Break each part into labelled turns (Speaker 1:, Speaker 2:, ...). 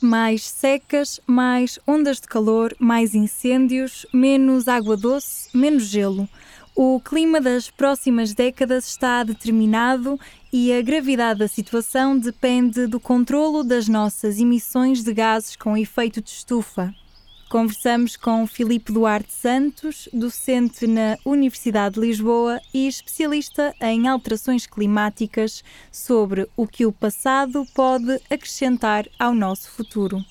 Speaker 1: Mais secas, mais ondas de calor, mais incêndios, menos água doce, menos gelo. O clima das próximas décadas está determinado e a gravidade da situação depende do controlo das nossas emissões de gases com efeito de estufa. Conversamos com Filipe Duarte Santos, docente na Universidade de Lisboa e especialista em alterações climáticas, sobre o que o passado pode acrescentar ao nosso futuro.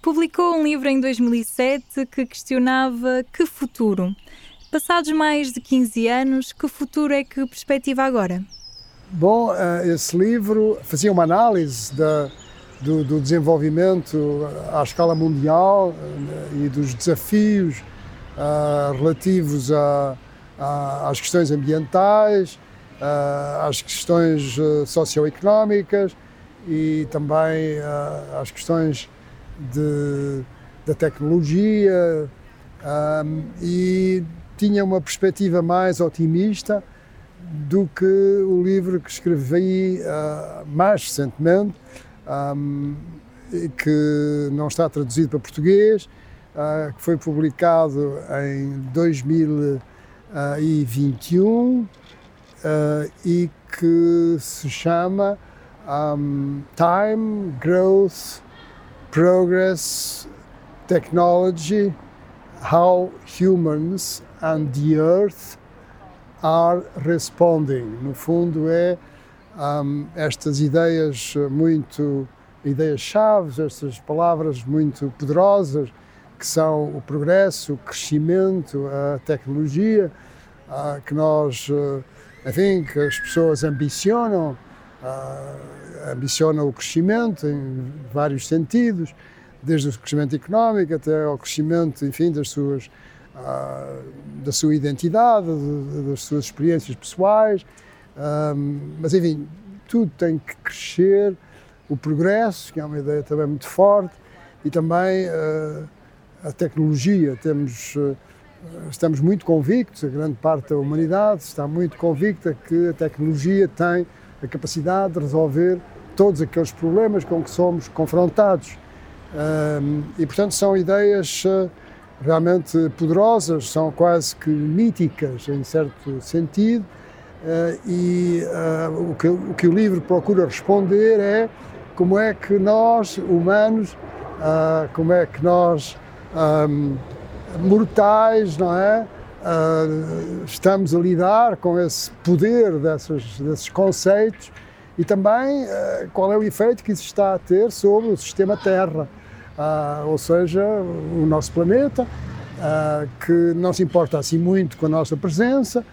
Speaker 1: Publicou um livro em 2007 que questionava que futuro. Passados mais de 15 anos, que futuro é que perspectiva agora?
Speaker 2: Bom, eh, esse livro fazia uma análise da, do, do, desenvolvimento à escala mundial eh, e dos desafios uh, relativos a, a, às questões ambientais, uh, às questões uh, socioeconómicas e também às questões de, da tecnologia um, e tinha uma perspectiva mais otimista do que o livro que escrevi uh, mais recentemente, um, que não está traduzido para português, uh, que foi publicado em 2021 uh, e que se chama um, Time, Growth, Progress, Technology, How Humans and the Earth are responding. No fundo, é um, estas ideias muito ideias chaves, estas palavras muito poderosas que são o progresso, o crescimento, a tecnologia, uh, que nós, uh, enfim, que as pessoas ambicionam, uh, ambicionam o crescimento em vários sentidos, desde o crescimento económico até ao crescimento, enfim, das suas da sua identidade, das suas experiências pessoais, mas enfim, tudo tem que crescer, o progresso, que é uma ideia também muito forte, e também a tecnologia. Temos, estamos muito convictos, a grande parte da humanidade está muito convicta que a tecnologia tem a capacidade de resolver todos aqueles problemas com que somos confrontados. e, portanto, são ideias realmente poderosas, são quase que míticas em certo sentido, uh, e uh, o, que, o, que, o livro procura responder é como é que nós, humanos, uh, como é que nós, um, mortais, não é? estamos a lidar com esse poder desses, desses conceitos e também qual é o efeito que isso está a ter sobre o sistema Terra ah, ou seja, o nosso planeta, que não se importa assim muito com a nossa presença,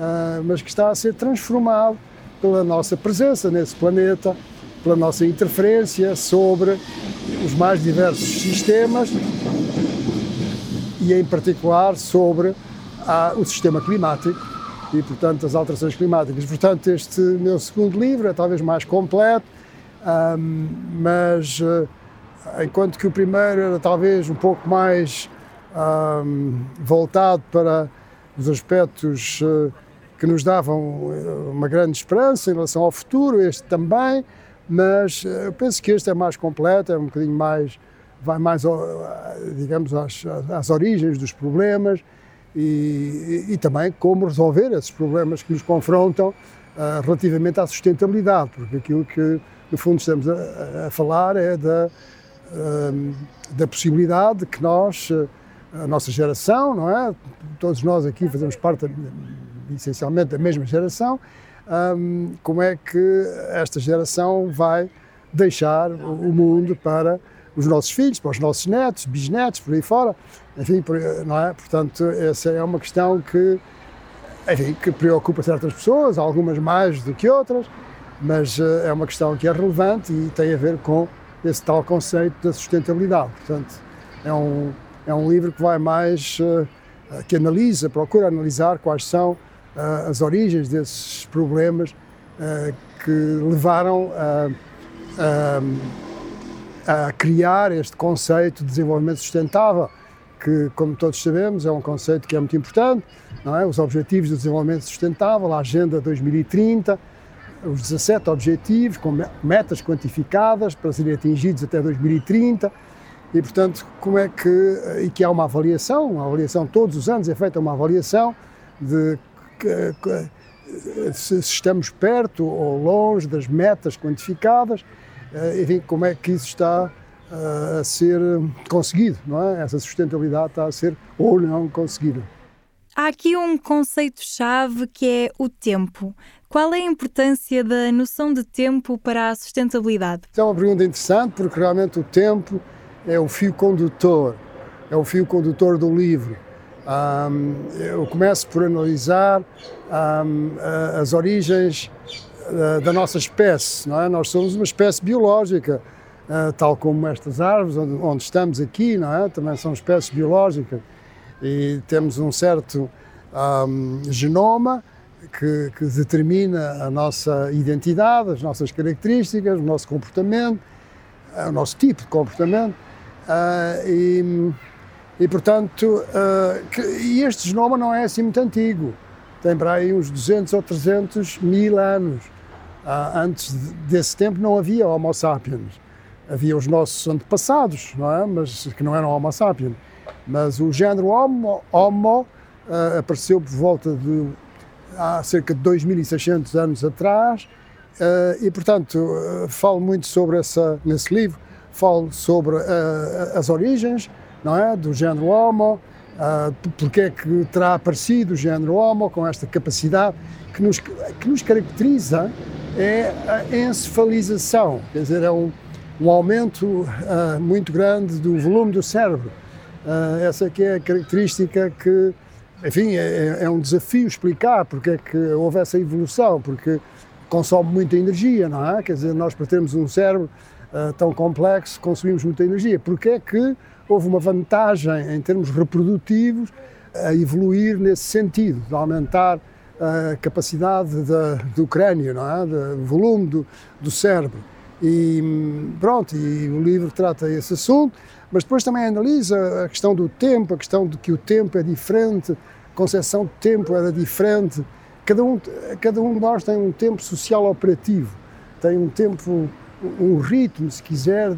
Speaker 2: ah, mas que está a ser transformado pela nossa presença nesse planeta, pela nossa interferência sobre os mais diversos sistemas e, em particular, sobre o sistema climático e, portanto, as alterações climáticas. Portanto, este meu segundo livro é talvez mais completo, mas enquanto que o primeiro era talvez um pouco mais um, voltado para os aspectos uh, que nos davam eh, uma grande esperança em relação ao futuro, este também, mas uh, eu penso que este é mais completo, é um bocadinho mais, vai mais, digamos, às, às origens dos problemas e, e, e, também como resolver esses problemas que nos confrontam uh, relativamente à sustentabilidade, porque aquilo que no fundo estamos a, a falar é da da possibilidade que nós, a nossa geração, não é? Todos nós aqui fazemos parte, essencialmente, da mesma geração, como é que esta geração vai deixar o mundo para os nossos filhos, para os nossos netos, bisnetos, por aí fora, enfim, não é? Portanto, essa é uma questão que, enfim, que preocupa certas pessoas, algumas mais do que outras, mas eh, é uma questão que é relevante e tem a ver com esse tal conceito da sustentabilidade. Portanto, é um, é um livro que vai mais, uh, que analisa, procura analisar quais são as origens desses problemas uh, que levaram a, a, a, criar este conceito de desenvolvimento sustentável, que, como todos sabemos, é um conceito que é muito importante, não é? Os Objetivos de Desenvolvimento Sustentável, a Agenda 2030, os 17 objetivos com metas quantificadas para serem atingidos até 2030 e, portanto, como é que, e que há uma avaliação, uma avaliação todos os anos é feita uma avaliação de se estamos perto ou longe das metas quantificadas, eh, enfim, como é que isso está eh, a ser conseguido, não é? Essa sustentabilidade está a ser ou não conseguida.
Speaker 1: Há aqui um conceito-chave que é o tempo. Qual é a importância da noção de tempo para a sustentabilidade?
Speaker 2: É uma pergunta interessante porque realmente o tempo é o fio condutor, é o fio condutor do livro. Um, eu começo por analisar um, as origens uh, da nossa espécie. Não é? Nós somos uma espécie biológica, uh, tal como estas árvores onde, onde, estamos aqui, não é? também são espécies biológicas e temos um certo um, genoma que, que, determina a nossa identidade, as nossas características, o nosso comportamento, uh, o nosso tipo de comportamento. e, e, portanto, uh, e este genoma não é assim muito antigo, tem para aí uns 200 ou 300 mil anos. Uh, antes desse tempo não havia Homo sapiens. Havia os nossos antepassados, não é? Mas que não eram Homo sapiens. Mas o género Homo, homo uh, apareceu por volta de há cerca de 2.600 anos atrás e, portanto, falo muito sobre essa nesse livro. Falo sobre as origens, não é? do género Homo, uh, porque é que terá aparecido o género Homo com esta capacidade que nos, que nos caracteriza é a encefalização, quer dizer, é um, um aumento uh, muito grande do volume do cérebro. Uh, essa é que é a característica que, enfim, é, é, um desafio explicar porque é que houve essa evolução, porque consome muita energia, não é? Quer dizer, nós para termos um cérebro uh, tão complexo consumimos muita energia. Porque é que houve uma vantagem em termos reprodutivos a evoluir nesse sentido, de aumentar a capacidade do crânio, não é? do volume do, do cérebro. E pronto, e o livro trata esse assunto, mas depois também analisa a questão do tempo, a questão de que o tempo é diferente, a concepção de tempo era diferente. Cada um, cada um de nós tem um tempo social operativo, tem um tempo, um ritmo, se quiser, eh,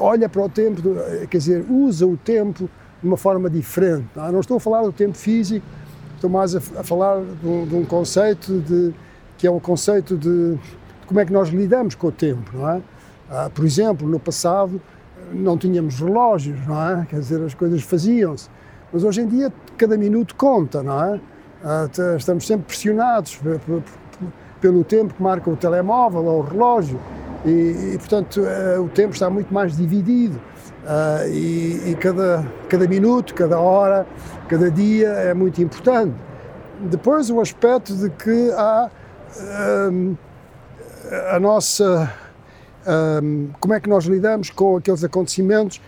Speaker 2: olha para o tempo, eh, quer dizer, usa o tempo de uma forma diferente. Não, é? não estou a falar do tempo físico, estou mais a, a falar de um, de um, conceito de, que é o conceito de, de, como é que nós lidamos com o tempo, não é? Ah, por exemplo, no passado não tínhamos relógios, não é? Quer dizer, as coisas faziam-se. Mas hoje em dia cada minuto conta, não é? Ah, estamos sempre pressionados pelo tempo que marca o telemóvel ou o relógio. E, e portanto, uh, o tempo está muito mais dividido uh, e, e, cada, cada minuto, cada hora, cada dia é muito importante. Depois, o aspecto de que há um, a nossa. Um, como é que nós lidamos com aqueles acontecimentos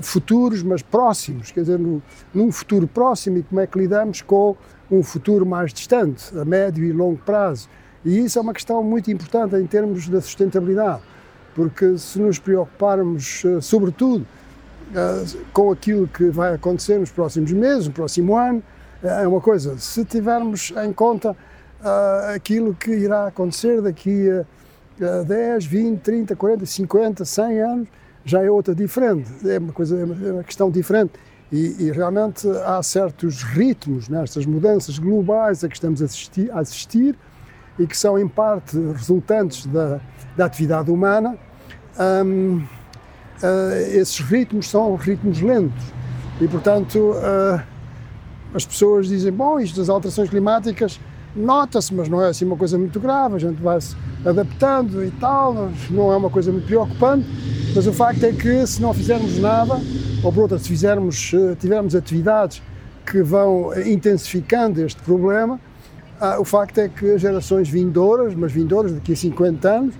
Speaker 2: futuros, mas próximos, quer dizer, no, num futuro próximo e como é que lidamos com um futuro mais distante, a médio e longo prazo. E isso é uma questão muito importante em termos da sustentabilidade, porque se nos preocuparmos, eh, sobretudo, eh, com aquilo que vai acontecer nos próximos meses, no próximo ano, eh, é uma coisa. Se tivermos em conta aquilo que irá acontecer daqui a 10, 20, 30, 40, 50, 100 anos, já é outra diferente. É uma coisa, é uma questão diferente. E, e, realmente há certos ritmos nestas mudanças globais a que estamos a assistir, a assistir e que são em parte resultantes da, da atividade humana, um, uh, esses ritmos são ritmos lentos. E, portanto, uh, as pessoas dizem: bom, isto das alterações climáticas nota-se, mas não é assim uma coisa muito grave, a gente vai se adaptando e tal, não é uma coisa muito preocupante, mas o facto é que se não fizermos nada, ou por outra, se fizermos, tivermos atividades que vão intensificando este problema, o facto é que gerações vindouras, mas vindouras daqui a 50 anos,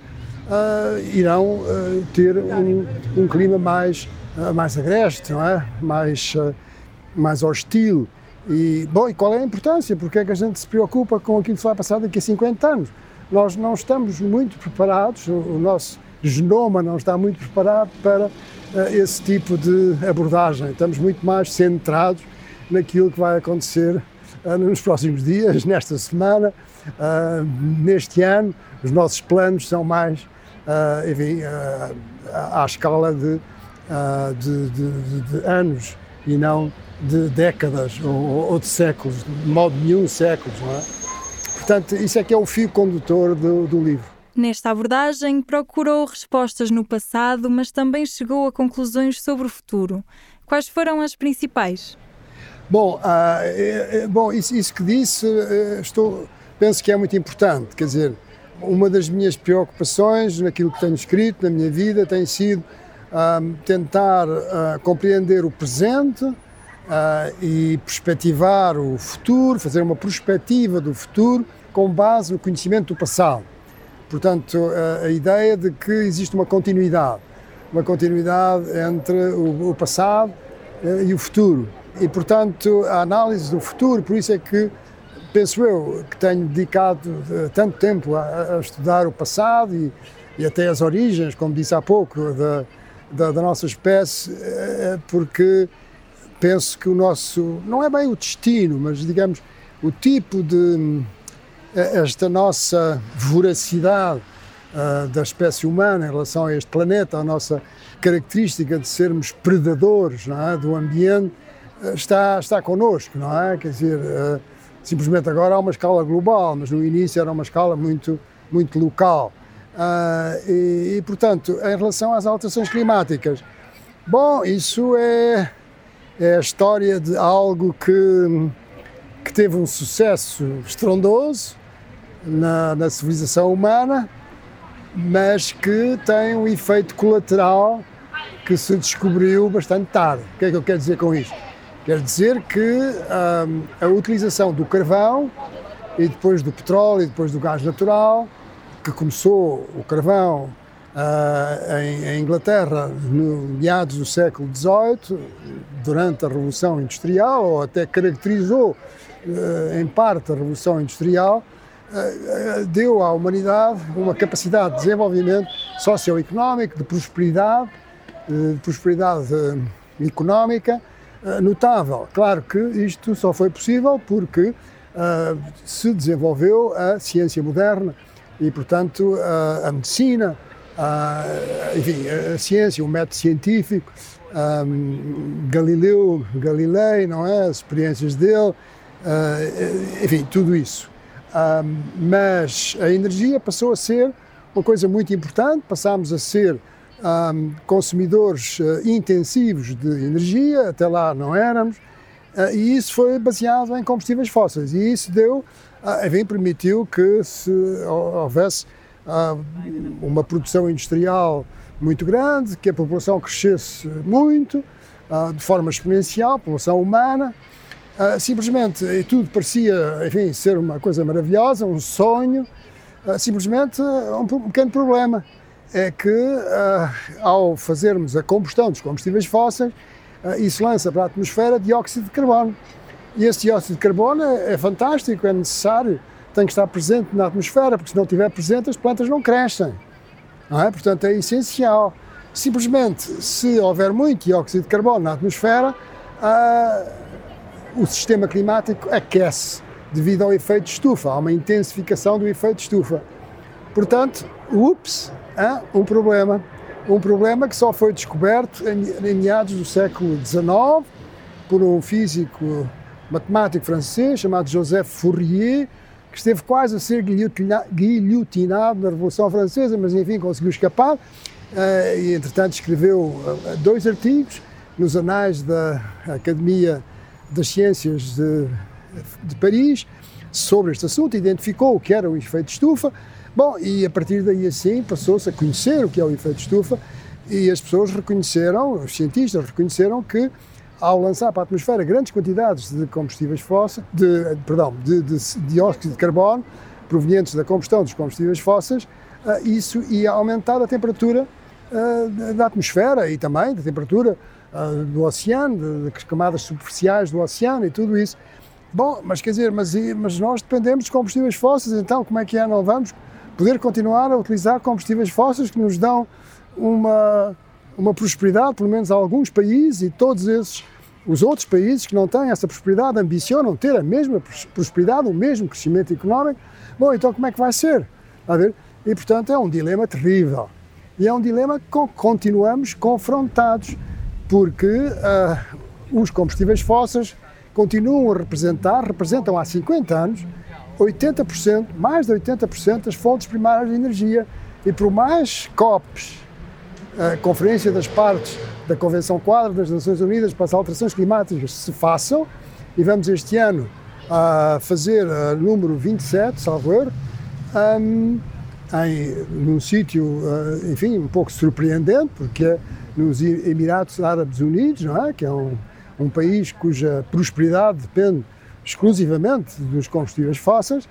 Speaker 2: ah, irão ah, ter um, um, clima mais, mais agreste, não é? mais, mais hostil. E, bom, e qual é a importância? Porque é que a gente se preocupa com aquilo que vai passar daqui a 50 anos? Nós não estamos muito preparados, o nosso genoma não está muito preparado para esse tipo de abordagem. Estamos muito mais centrados naquilo que vai acontecer nos próximos dias, nesta semana, uh, neste ano, os nossos planos são mais, uh, enfim, à escala de, de, de, de, anos e não de décadas ou, ou, de séculos, de modo nenhum séculos, não é? Portanto, isso é que é o fio condutor do, do livro.
Speaker 1: Nesta abordagem, procurou respostas no passado, mas também chegou a conclusões sobre o futuro. Quais foram as principais?
Speaker 2: Bom, ah, é, é, bom isso, isso, que disse, eh, estou, penso que é muito importante. Quer dizer, uma das minhas preocupações naquilo que tenho escrito na minha vida tem sido ah, tentar ah, compreender o presente e perspectivar o futuro, fazer uma perspectiva do futuro com base no conhecimento do passado. Portanto, a, a ideia de que existe uma continuidade, uma continuidade entre o, o passado eh, e o futuro. E, portanto, a análise do futuro, por isso é que penso eu que tenho dedicado eh, tanto tempo a, a estudar o passado e, e, até as origens, como disse há pouco, da, da, da nossa espécie, eh, porque penso que o nosso, não é bem o destino, mas digamos, o tipo de esta nossa voracidade da espécie humana em relação a este planeta, a nossa característica de sermos predadores é, do ambiente, está, está connosco, não é? Quer dizer, uh, simplesmente agora há uma escala global, mas no início era uma escala muito, muito local. E, e, portanto, em relação às alterações climáticas, bom, isso é, é a história de algo que que teve um sucesso estrondoso na, na civilização humana, mas que tem um efeito colateral que se descobriu bastante tarde. O que é que eu quero dizer com isto? Quer dizer que hum, a utilização do carvão e depois do petróleo e depois do gás natural, que começou o carvão uh, em, em, Inglaterra no meados do século XVIII, durante a Revolução Industrial, ou até caracterizou uh, em parte a Revolução Industrial, uh, deu à humanidade uma capacidade de desenvolvimento socioeconómico, de prosperidade, de prosperidade económica notável. Claro que isto só foi possível porque se desenvolveu a ciência moderna e, portanto, a medicina, a, enfim, a ciência, o método científico, um, Galileu, Galilei, não é? As experiências dele, uh, enfim, tudo isso. Um, mas a energia passou a ser uma coisa muito importante, passámos a ser um, consumidores uh, intensivos de energia, até lá não éramos, uh, e isso foi baseado em combustíveis fósseis, e isso deu, uh, enfim, permitiu que se houvesse uma produção industrial muito grande, que a população crescesse muito, de forma exponencial, a população humana. Simplesmente, e tudo parecia, enfim, ser uma coisa maravilhosa, um sonho. Simplesmente, um pequeno problema é que, ao fazermos a combustão dos combustíveis fósseis, isso lança para a atmosfera dióxido de carbono. E esse dióxido de carbono é, é fantástico, é necessário tem que estar presente na atmosfera, porque se não estiver presente as plantas não crescem. Não é? Portanto, é essencial. Simplesmente, se houver muito dióxido de carbono na atmosfera, uh, o sistema climático aquece devido ao efeito estufa, há uma intensificação do efeito estufa. Portanto, ups, um problema. Um problema que só foi descoberto em, em meados do século XIX por um físico matemático francês chamado Joseph Fourier, que esteve quase a ser guilhotinado na Revolução Francesa, mas enfim conseguiu escapar. Uh, e entretanto escreveu uh, dois artigos nos anais da Academia das Ciências de, de, Paris sobre este assunto, identificou o que era o efeito estufa. Bom, e a partir daí assim passou-se a conhecer o que é o efeito estufa e as pessoas reconheceram, os cientistas reconheceram que ao lançar para a atmosfera grandes quantidades de combustíveis fósseis, de, perdão, de, de, dióxido de carbono provenientes da combustão dos combustíveis fósseis, uh, isso ia aumentar a temperatura uh, da atmosfera e também da temperatura uh, do oceano, das camadas superficiais do oceano e tudo isso. Bom, mas quer dizer, mas, mas nós dependemos de combustíveis fósseis, então como é que é? Não vamos poder continuar a utilizar combustíveis fósseis que nos dão uma uma prosperidade, pelo menos a alguns países, e todos esses, os outros países que não têm essa prosperidade ambicionam ter a mesma prosperidade, o mesmo crescimento económico. Bom, então como é que vai ser? A ver? E, portanto, é um dilema terrível. E é um dilema que continuamos confrontados, porque uh, os combustíveis fósseis continuam a representar, representam há 50 anos, 80%, mais de 80% das fontes primárias de energia. E por mais COPs, a Conferência das Partes da Convenção Quadro das Nações Unidas para as Alterações Climáticas se façam, e vamos este ano a fazer o número 27, salvo erro, um, em, num sítio, uh, enfim, um pouco surpreendente, porque é nos Emirados Árabes Unidos, não é? que é um, um país cuja prosperidade depende exclusivamente dos combustíveis fósseis,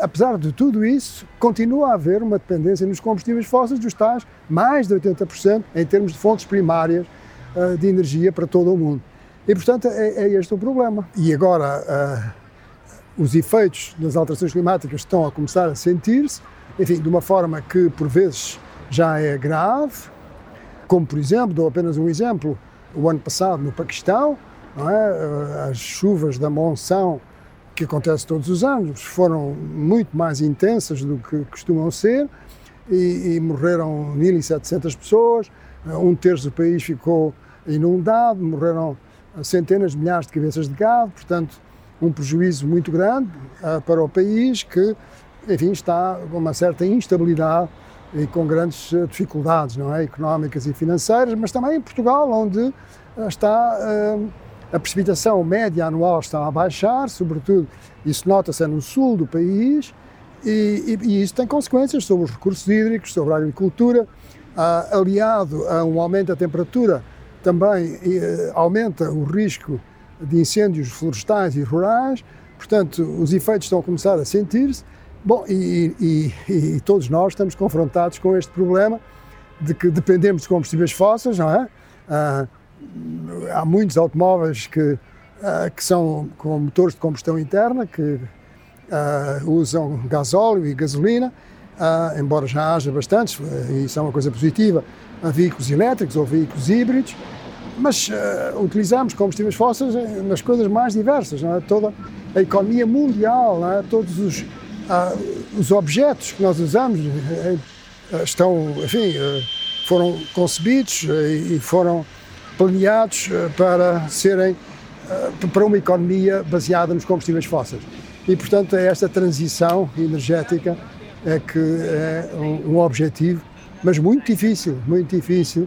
Speaker 2: apesar de tudo isso, continua a haver uma dependência nos combustíveis fósseis dos tais mais de 80% em termos de fontes primárias uh, de energia para todo o mundo. E, portanto, é, é este o problema. E agora, uh, os efeitos das alterações climáticas estão a começar a sentir-se, enfim, de uma forma que por vezes já é grave, como por exemplo, dou apenas um exemplo, o ano passado no Paquistão, é? as chuvas da monção que acontece todos os anos foram muito mais intensas do que costumam ser e, e morreram 1.700 pessoas, um terço do país ficou inundado, morreram centenas de milhares de cabeças de gado, portanto, um prejuízo muito grande uh, para o país que enfim, está com uma certa instabilidade e com grandes eh, dificuldades não é? económicas e financeiras, mas também em Portugal, onde eh, está uh, a precipitação média anual está a baixar, sobretudo isso nota-se no sul do país, e, e, e, isso tem consequências sobre os recursos hídricos, sobre a agricultura, uh, aliado a um aumento da temperatura, também uh, aumenta o risco de incêndios florestais e rurais, portanto, os efeitos estão a começar a sentir-se. Bom, e, e, todos nós estamos confrontados com este problema de que dependemos de combustíveis fósseis, não é? Ah, há muitos automóveis que, ah, que são com motores de combustão interna, que ah, usam gasóleo e gasolina, embora já haja bastantes, e isso é uma coisa positiva, veículos elétricos ou veículos híbridos, mas utilizamos combustíveis fósseis nas coisas mais diversas, é? toda a economia mundial, é? todos os ah, os objetos que nós usamos eh, eh, estão, enfim, eh, foram concebidos e foram planeados para serem para uma economia baseada nos combustíveis fósseis. E, portanto, é esta transição energética é que é um, um objetivo, mas muito difícil, muito difícil,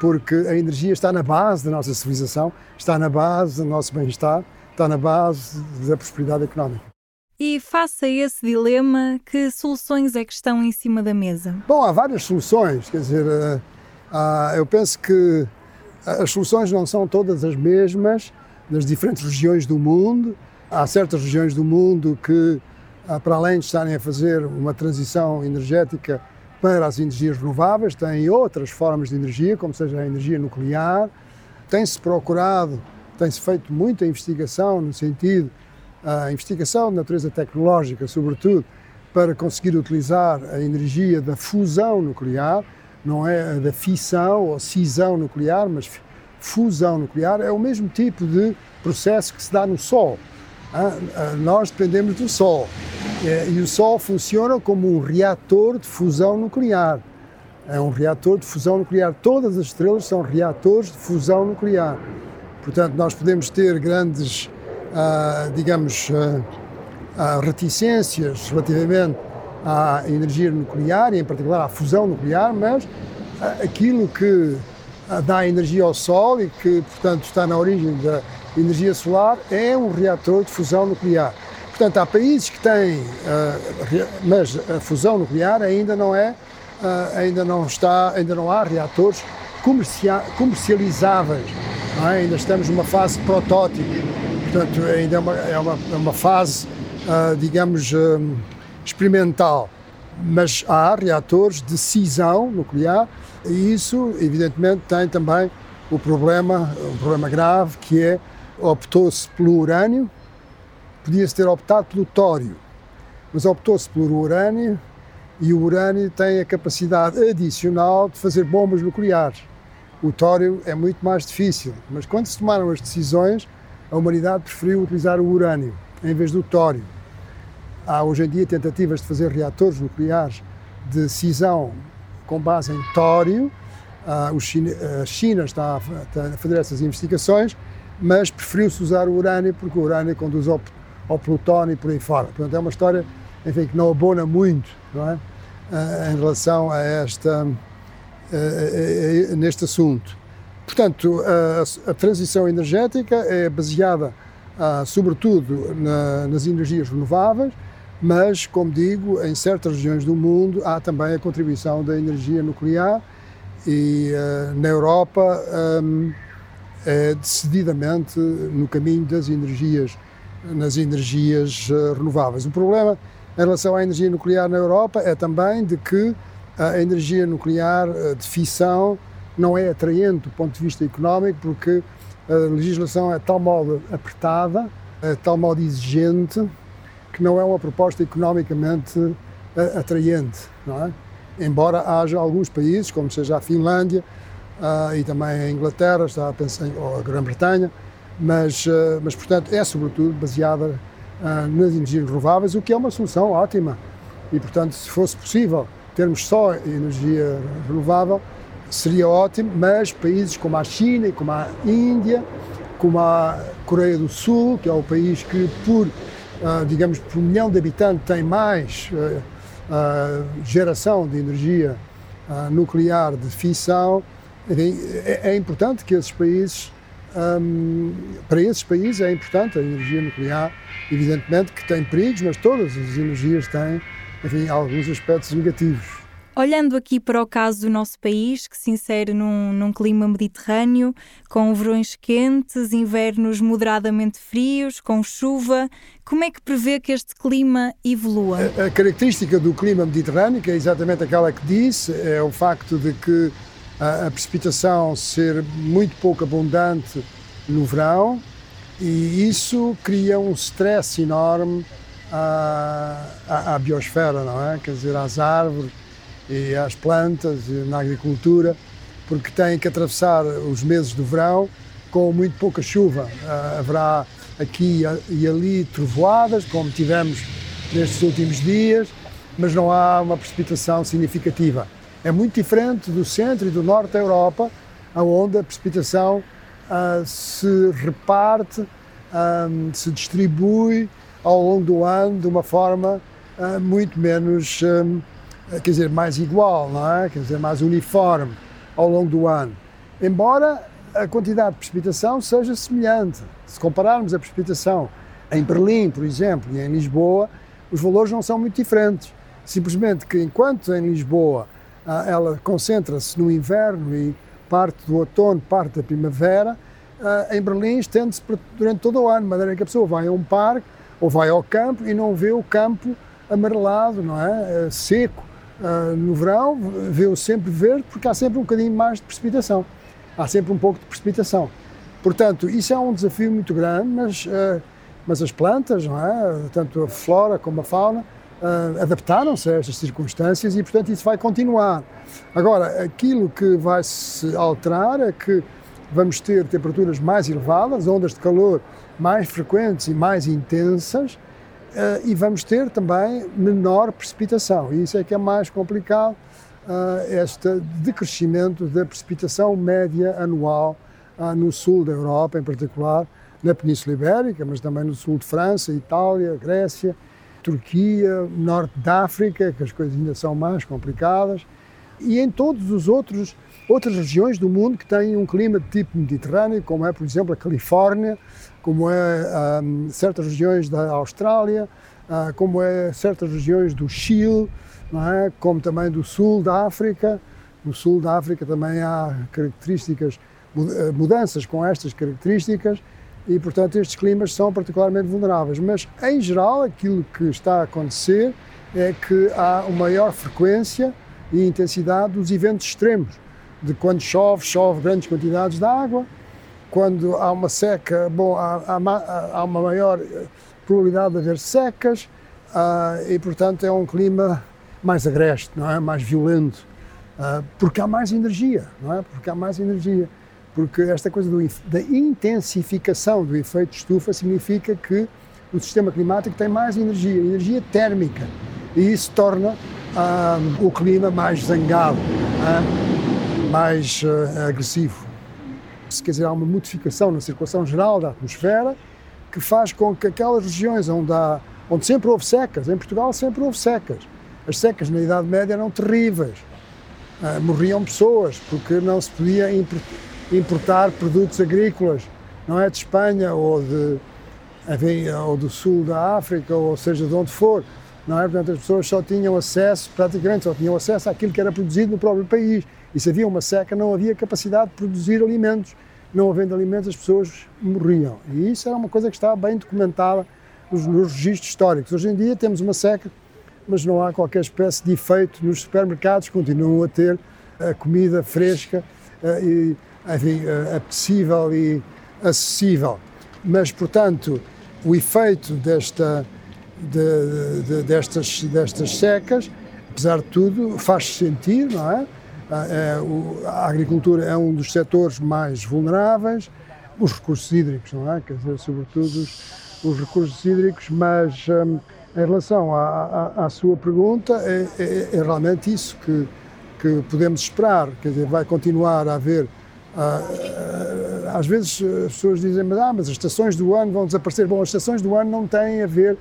Speaker 2: porque a energia está na base da nossa civilização, está na base do nosso bem-estar, está na base da prosperidade económica.
Speaker 1: E face a esse dilema, que soluções é que estão em cima da mesa?
Speaker 2: Bom, há várias soluções, quer dizer, uh, uh, eu penso que as soluções não são todas as mesmas nas diferentes regiões do mundo. Há certas regiões do mundo que, uh, para além de estarem a fazer uma transição energética para as energias renováveis, têm outras formas de energia, como seja a energia nuclear. Tem-se procurado, tem-se feito muita investigação no sentido a investigação de natureza tecnológica, sobretudo, para conseguir utilizar a energia da fusão nuclear, não é da fissão ou cisão nuclear, mas fusão nuclear, é o mesmo tipo de processo que se dá no Sol. Nós dependemos do Sol e o Sol funciona como um reator de fusão nuclear. É um reator de fusão nuclear. Todas as estrelas são reatores de fusão nuclear. Portanto, nós podemos ter grandes uh, digamos, uh, reticências relativamente à energia nuclear e, em particular, à fusão nuclear, mas aquilo que dá energia ao Sol e que, portanto, está na origem da energia solar é um reator de fusão nuclear. Portanto, há países que têm, mas a fusão nuclear ainda não é, ainda não está, ainda não há reatores comercializáveis. É? Ainda estamos numa fase protótipo portanto ainda é uma, é uma, é uma fase, digamos, experimental. Mas há reatores de cisão nuclear e isso, evidentemente, tem também o problema, um problema grave, que é optou-se pelo urânio, podia-se ter optado pelo tório, mas optou-se pelo urânio e o urânio tem a capacidade adicional de fazer bombas nucleares. O tório é muito mais difícil, mas quando se tomaram as decisões, a humanidade preferiu utilizar o urânio em vez do tório. Há hoje em dia tentativas de fazer reatores nucleares de cisão com base em tório. China, a China está a, fazer essas investigações, mas preferiu-se usar o urânio porque o urânio conduz ao, ao plutónio e por aí fora. Portanto, é uma história enfim, que não abona muito não é? Uh, em relação a esta, neste assunto. Portanto, a, a, transição energética é baseada sobretudo na, nas energias renováveis, mas, como digo, em certas regiões do mundo há também a contribuição da energia nuclear e uh, na Europa um, é decididamente no caminho das energias, nas energias uh, renováveis. O problema em relação à energia nuclear na Europa é também de que a energia nuclear uh, de fissão não é atraente do ponto de vista económico porque a legislação é tal modo apertada, é tal modo exigente, que não é uma proposta economicamente eh, atraente, não é? Embora haja alguns países, como seja a Finlândia uh, e também a Inglaterra, está a pensar, ou a Grã-Bretanha, mas, uh, mas portanto é sobretudo baseada uh, nas energias renováveis, o que é uma solução ótima. E portanto, se fosse possível termos só energia renovável, seria ótimo, mas países como a China como a Índia, como a Coreia do Sul, que é o país que por uh, digamos, por milhão de habitantes tem mais uh, uh, geração de energia nuclear de fissão, é, é, importante que esses países, um, para esses países é importante a energia nuclear, evidentemente que tem perigos, mas todas as energias têm, enfim, alguns aspectos negativos.
Speaker 1: Olhando aqui para o caso do nosso país, que se insere num, num, clima mediterrâneo, com verões quentes, invernos moderadamente frios, com chuva, como é que prevê que este clima evolua?
Speaker 2: A, a característica do clima mediterrâneo, é exatamente aquela que disse, é o facto de que a, a precipitação ser muito pouco abundante no verão, e isso cria um stress enorme à, à, à biosfera, não é? Quer dizer, às árvores e às plantas e na agricultura, porque têm que atravessar os meses do verão com muito pouca chuva. Uh, haverá aqui e ali trovoadas, como tivemos nestes últimos dias, mas não há uma precipitação significativa. É muito diferente do centro e do norte da Europa, onde a precipitação uh, se reparte, ah, se distribui ao longo do ano de uma forma uh, muito menos quer dizer, mais igual, não é? Quer dizer, mais uniforme ao longo do ano. Embora a quantidade de precipitação seja semelhante. Se compararmos a precipitação em Berlim, por exemplo, e em Lisboa, os valores não são muito diferentes. Simplesmente que enquanto em Lisboa ah, ela concentra-se no inverno e parte do outono, parte da primavera, ah, em Berlim estende-se durante todo o ano, de maneira que a pessoa vai a um parque ou vai ao campo e não vê o campo amarelado, não é? Eh, seco, no verão vê-o sempre verde porque há sempre um bocadinho mais de precipitação. Há sempre um pouco de precipitação. Portanto, isso é um desafio muito grande, mas, uh, mas as plantas, não é? tanto a flora como a fauna, uh, adaptaram-se a estas circunstâncias e, portanto, isso vai continuar. Agora, aquilo que vai se alterar é que vamos ter temperaturas mais elevadas, ondas de calor mais frequentes e mais intensas, Uh, e vamos ter também menor precipitação. Isso é que é mais complicado, uh, este decrescimento da precipitação média anual uh, no sul da Europa, em particular na Península Ibérica, mas também no sul de França, Itália, Grécia, Turquia, norte da África, que as coisas ainda são mais complicadas, e em todos os outros outras regiões do mundo que têm um clima de tipo mediterrâneo, como é, por exemplo, a Califórnia, como é um, certas regiões da Austrália, uh, como é certas regiões do Chile, é? como também do sul da África. No sul da África também há características, eh, mudanças com estas características e, portanto, estes climas são particularmente vulneráveis. Mas, em geral, aquilo que está a acontecer é que há uma maior frequência e intensidade dos eventos extremos, de quando chove, chove grandes quantidades de água, quando há uma seca, bom, há, há, há uma maior eh, probabilidade de haver secas uh, e, portanto, é um clima mais agreste, não é? Mais violento, uh, porque há mais energia, não é? Porque há mais energia. Porque esta coisa do, da intensificação do efeito estufa significa que o sistema climático tem mais energia, energia térmica, e isso torna um, o clima mais zangado, um, mais uh, agressivo. Se quer dizer, há uma modificação na circulação geral da atmosfera que faz com que aquelas regiões onde, há, onde sempre houve secas, em Portugal sempre houve secas, as secas na Idade Média eram terríveis, uh, morriam pessoas porque não se podia importar produtos agrícolas, não é de Espanha ou de enfim, ou do sul da África, ou seja, de onde for. Não é? Portanto, as pessoas só tinham acesso, praticamente só tinham acesso àquilo que era produzido no próprio país. E se havia uma seca, não havia capacidade de produzir alimentos. Não havendo alimentos, as pessoas morriam. E isso era uma coisa que está bem documentada nos, nos registros históricos. Hoje em dia temos uma seca, mas não há qualquer espécie de efeito nos supermercados, continuam a ter a comida fresca eh, e, enfim, eh, apetecível e acessível. Mas, portanto, o efeito desta, de, de, destas, destas secas, apesar de tudo, faz-se sentir, não é? A agricultura é um dos setores mais vulneráveis, os recursos hídricos, não é? Quer dizer, sobretudo os, os recursos hídricos, mas um, em relação à, à, à sua pergunta, é, é, é, realmente isso que, que podemos esperar, quer dizer, vai continuar a haver ah, ah, às vezes as pessoas dizem, mas, ah, mas as estações do ano vão desaparecer. Bom, as estações do ano não têm a ver,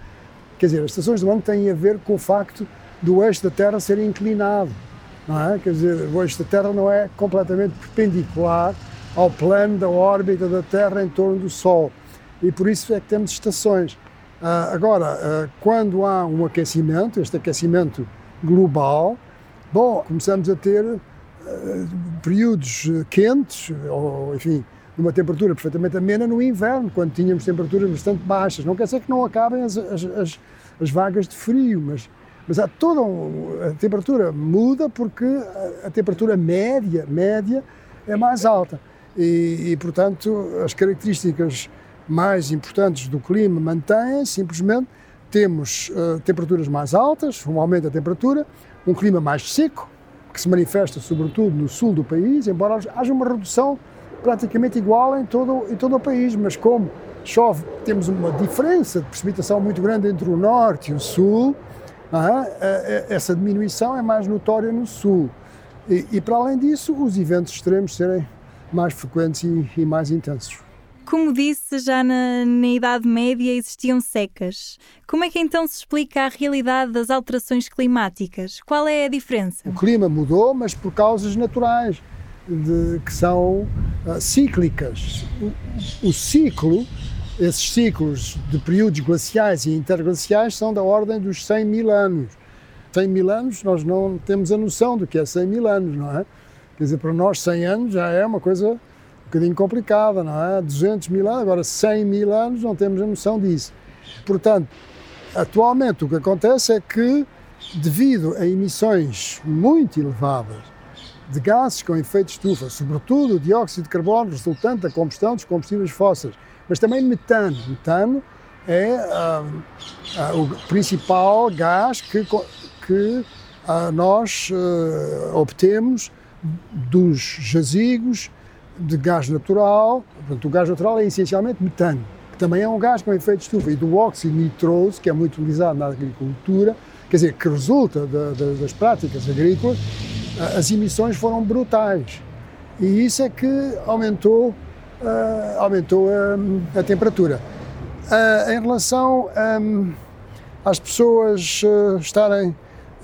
Speaker 2: quer dizer, as estações do ano têm a ver com o facto do eixo da Terra ser inclinado, não é? Quer dizer, o eixo da Terra não é completamente perpendicular ao plano da órbita da Terra em torno do Sol e por isso é que temos estações. Ah, agora, quando há um aquecimento, este aquecimento global, bom, começamos a ter períodos quentes, ou enfim, numa temperatura perfeitamente amena no inverno, quando tínhamos temperaturas bastante baixas. Não quer dizer que não acabem as, as, as, as vagas de frio, mas, mas há toda um, a temperatura muda porque a, a, temperatura média, média é mais alta. E, e, portanto, as características mais importantes do clima mantêm simplesmente temos uh, temperaturas mais altas, um aumento da temperatura, um clima mais seco, que se manifesta sobretudo no sul do país, embora haja uma redução praticamente igual em todo, em todo o país, mas como chove, temos uma diferença de precipitação muito grande entre o norte e o sul, essa diminuição é mais notória no sul. E, e, para além disso, os eventos extremos serem mais frequentes e, e mais intensos.
Speaker 1: Como disse, já na, na, Idade Média existiam secas. Como é que então se explica a realidade das alterações climáticas? Qual é a diferença?
Speaker 2: O clima mudou, mas por causas naturais, de, que são uh, cíclicas. O, o, ciclo, esses ciclos de períodos glaciais e interglaciais são da ordem dos 100 mil anos. 100 mil anos, nós não temos a noção do que é 100 mil anos, não é? Quer dizer, para nós 100 anos já é uma coisa bocadinho complicada, não é? 200 mil anos, agora 100 mil anos, não temos a noção disso. Portanto, atualmente o que acontece é que, devido a emissões muito elevadas de gases com efeito estufa, sobretudo o dióxido de carbono resultante da combustão dos combustíveis fósseis, mas também metano. Metano é ah, ah, o principal gás que, que ah, nós obtemos dos jazigos de gás natural, portanto, o gás natural é essencialmente metano, que também é um gás com efeito de estufa, e do óxido nitroso, que é muito utilizado na agricultura, quer dizer, que resulta das práticas agrícolas, as emissões foram brutais. E isso é que aumentou, uh, aumentou a, a temperatura. Uh, em relação um, às pessoas uh, estarem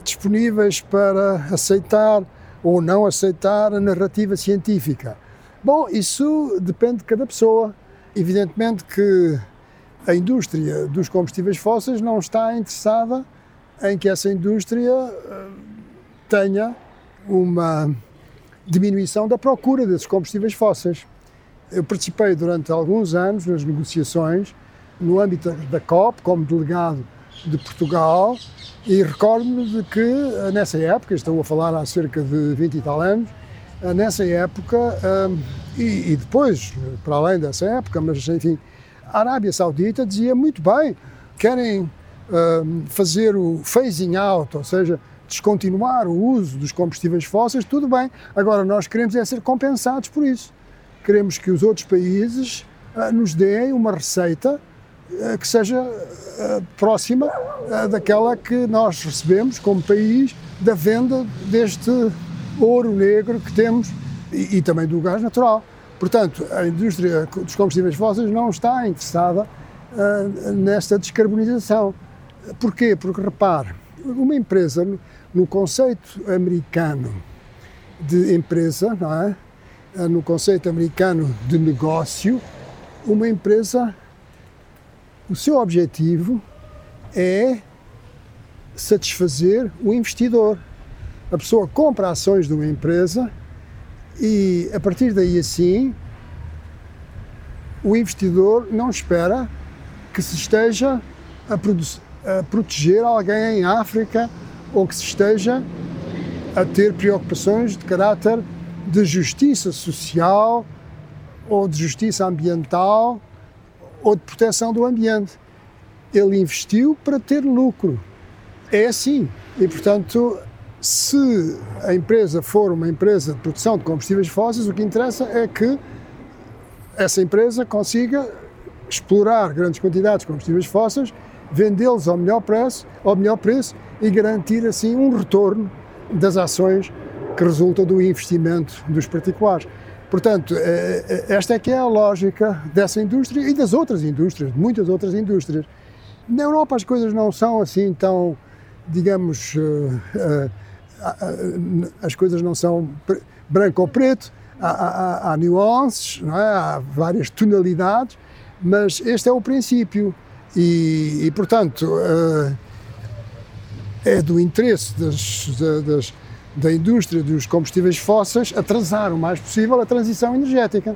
Speaker 2: disponíveis para aceitar ou não aceitar a narrativa científica, Bom, isso depende de cada pessoa. Evidentemente que a indústria dos combustíveis fósseis não está interessada em que essa indústria eh, tenha uma diminuição da procura desses combustíveis fósseis. Eu participei durante alguns anos nas negociações no âmbito da COP, como delegado de Portugal, e recordo-me de que nessa época, estou a falar há cerca de 20 e tal anos, nessa época um, e, e, depois, para além dessa época, mas enfim, a Arábia Saudita dizia muito bem, querem um, fazer o phasing out, ou seja, descontinuar o uso dos combustíveis fósseis, tudo bem. Agora, nós queremos é ser compensados por isso. Queremos que os outros países uh, nos deem uma receita uh, que seja uh, próxima daquela que nós recebemos como país da venda deste ouro negro que temos e, e também do gás natural. Portanto, a indústria dos combustíveis fósseis não está interessada uh, nesta descarbonização. Porquê? Porque, repare, uma empresa, no conceito americano de empresa, é? Ah, no conceito americano de negócio, uma empresa, o seu objetivo é satisfazer o investidor. A pessoa compra ações de uma empresa e a partir daí assim o investidor não espera que se esteja a, a proteger alguém em África ou que se esteja a ter preocupações de caráter de justiça social ou de justiça ambiental ou de proteção do ambiente. Ele investiu para ter lucro. É assim. E, portanto, se a empresa for uma empresa de produção de combustíveis fósseis, o que interessa é que essa empresa consiga explorar grandes quantidades de combustíveis fósseis, vendê-los ao melhor preço, ao melhor preço e garantir assim um retorno das ações que resultam do investimento dos particulares. Portanto, eh, eh, esta é que é a lógica dessa indústria e das outras indústrias, de muitas outras indústrias. Na Europa as coisas não são assim tão, digamos, eh, as coisas não são branco ou preto, há, há, há nuances, é? há várias tonalidades, mas este é o princípio e, e portanto, é do interesse das, das da indústria dos combustíveis fósseis atrasar o mais possível a transição energética.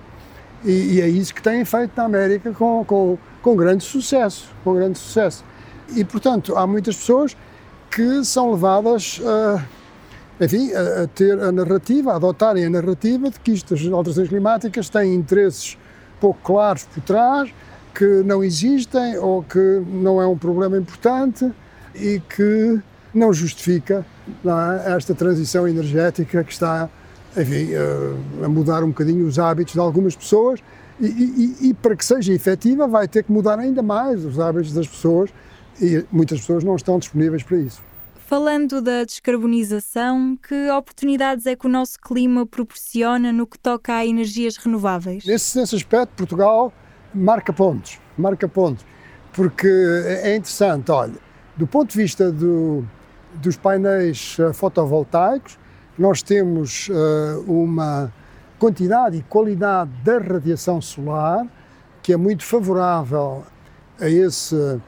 Speaker 2: E, e é isso que têm feito na América com, com, com grande sucesso, com grande sucesso. E, portanto, há muitas pessoas que são levadas a, enfim, a, a ter a narrativa, a adotarem a narrativa de que isto, as alterações climáticas têm interesses pouco claros por trás, que não existem ou que não é um problema importante e que não justifica não é, esta transição energética que está enfim, eh, a mudar um bocadinho os hábitos de algumas pessoas e, e, e, para que seja efetiva vai ter que mudar ainda mais os hábitos das pessoas e muitas pessoas não estão disponíveis para isso.
Speaker 1: Falando da descarbonização, que oportunidades é que o nosso clima proporciona no que toca a energias renováveis?
Speaker 2: Nesse, nesse aspecto, Portugal marca pontos, marca pontos, porque é interessante, olha, do ponto de vista do, dos painéis eh, fotovoltaicos, nós temos uh, uma quantidade e qualidade da radiação solar que é muito favorável a essa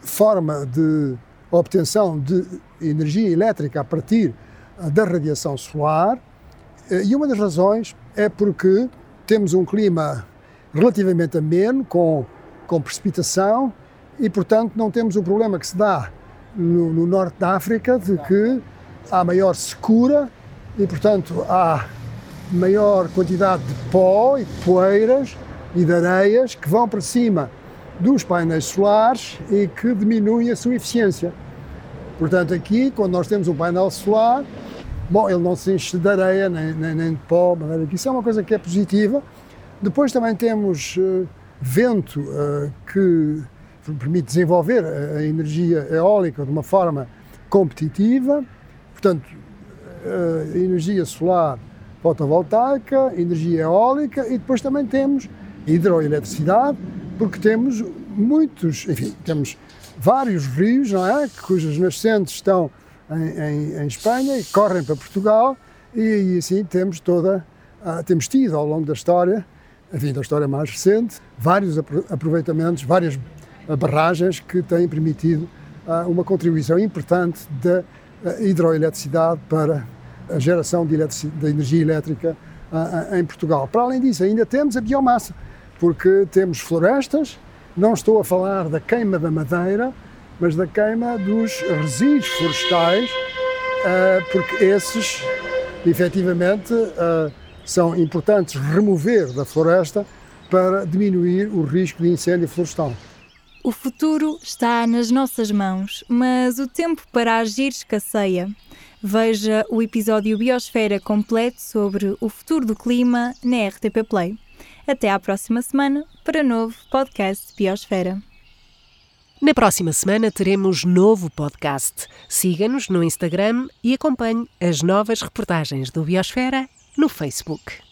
Speaker 2: forma de obtenção de energia elétrica a partir eh, da radiação solar. E uma das razões é porque temos um clima relativamente ameno, com, com precipitação, e, portanto, não temos o problema que se dá no, no, norte da África de que há maior secura e, portanto, há maior quantidade de pó e de poeiras e de areias que vão para cima dos painéis solares e que diminuem a sua eficiência. Portanto, aqui, quando nós temos um painel solar, bom, ele não se enche de areia nem, nem, nem de pó, mas isso é uma coisa que é positiva. Depois também temos uh, vento uh, que permite desenvolver a energia eólica de uma forma competitiva, portanto, a energia solar fotovoltaica, energia eólica e depois também temos hidroeletricidade, porque temos muitos, enfim, temos vários rios, não é? Cujas nascentes estão em, em, em Espanha e correm para Portugal e, e assim temos toda, uh, temos tido ao longo da história, enfim, da história mais recente, vários aproveitamentos, várias barragens que têm permitido ah, uma contribuição importante da ah, hidroeletricidade para a geração de, de energia elétrica em Portugal. Para além disso, ainda temos a biomassa, porque temos florestas, não estou a falar da queima da madeira, mas da queima dos resíduos florestais, porque esses, efetivamente, são importantes remover da floresta para diminuir o risco de incêndio florestal.
Speaker 1: O futuro está nas nossas mãos, mas o tempo para agir escasseia. Veja o episódio Biosfera completo sobre o futuro do clima na RTP Play. Até à próxima semana para novo podcast Biosfera.
Speaker 3: Na próxima semana teremos novo podcast. Siga-nos no Instagram e acompanhe as novas reportagens do Biosfera no Facebook.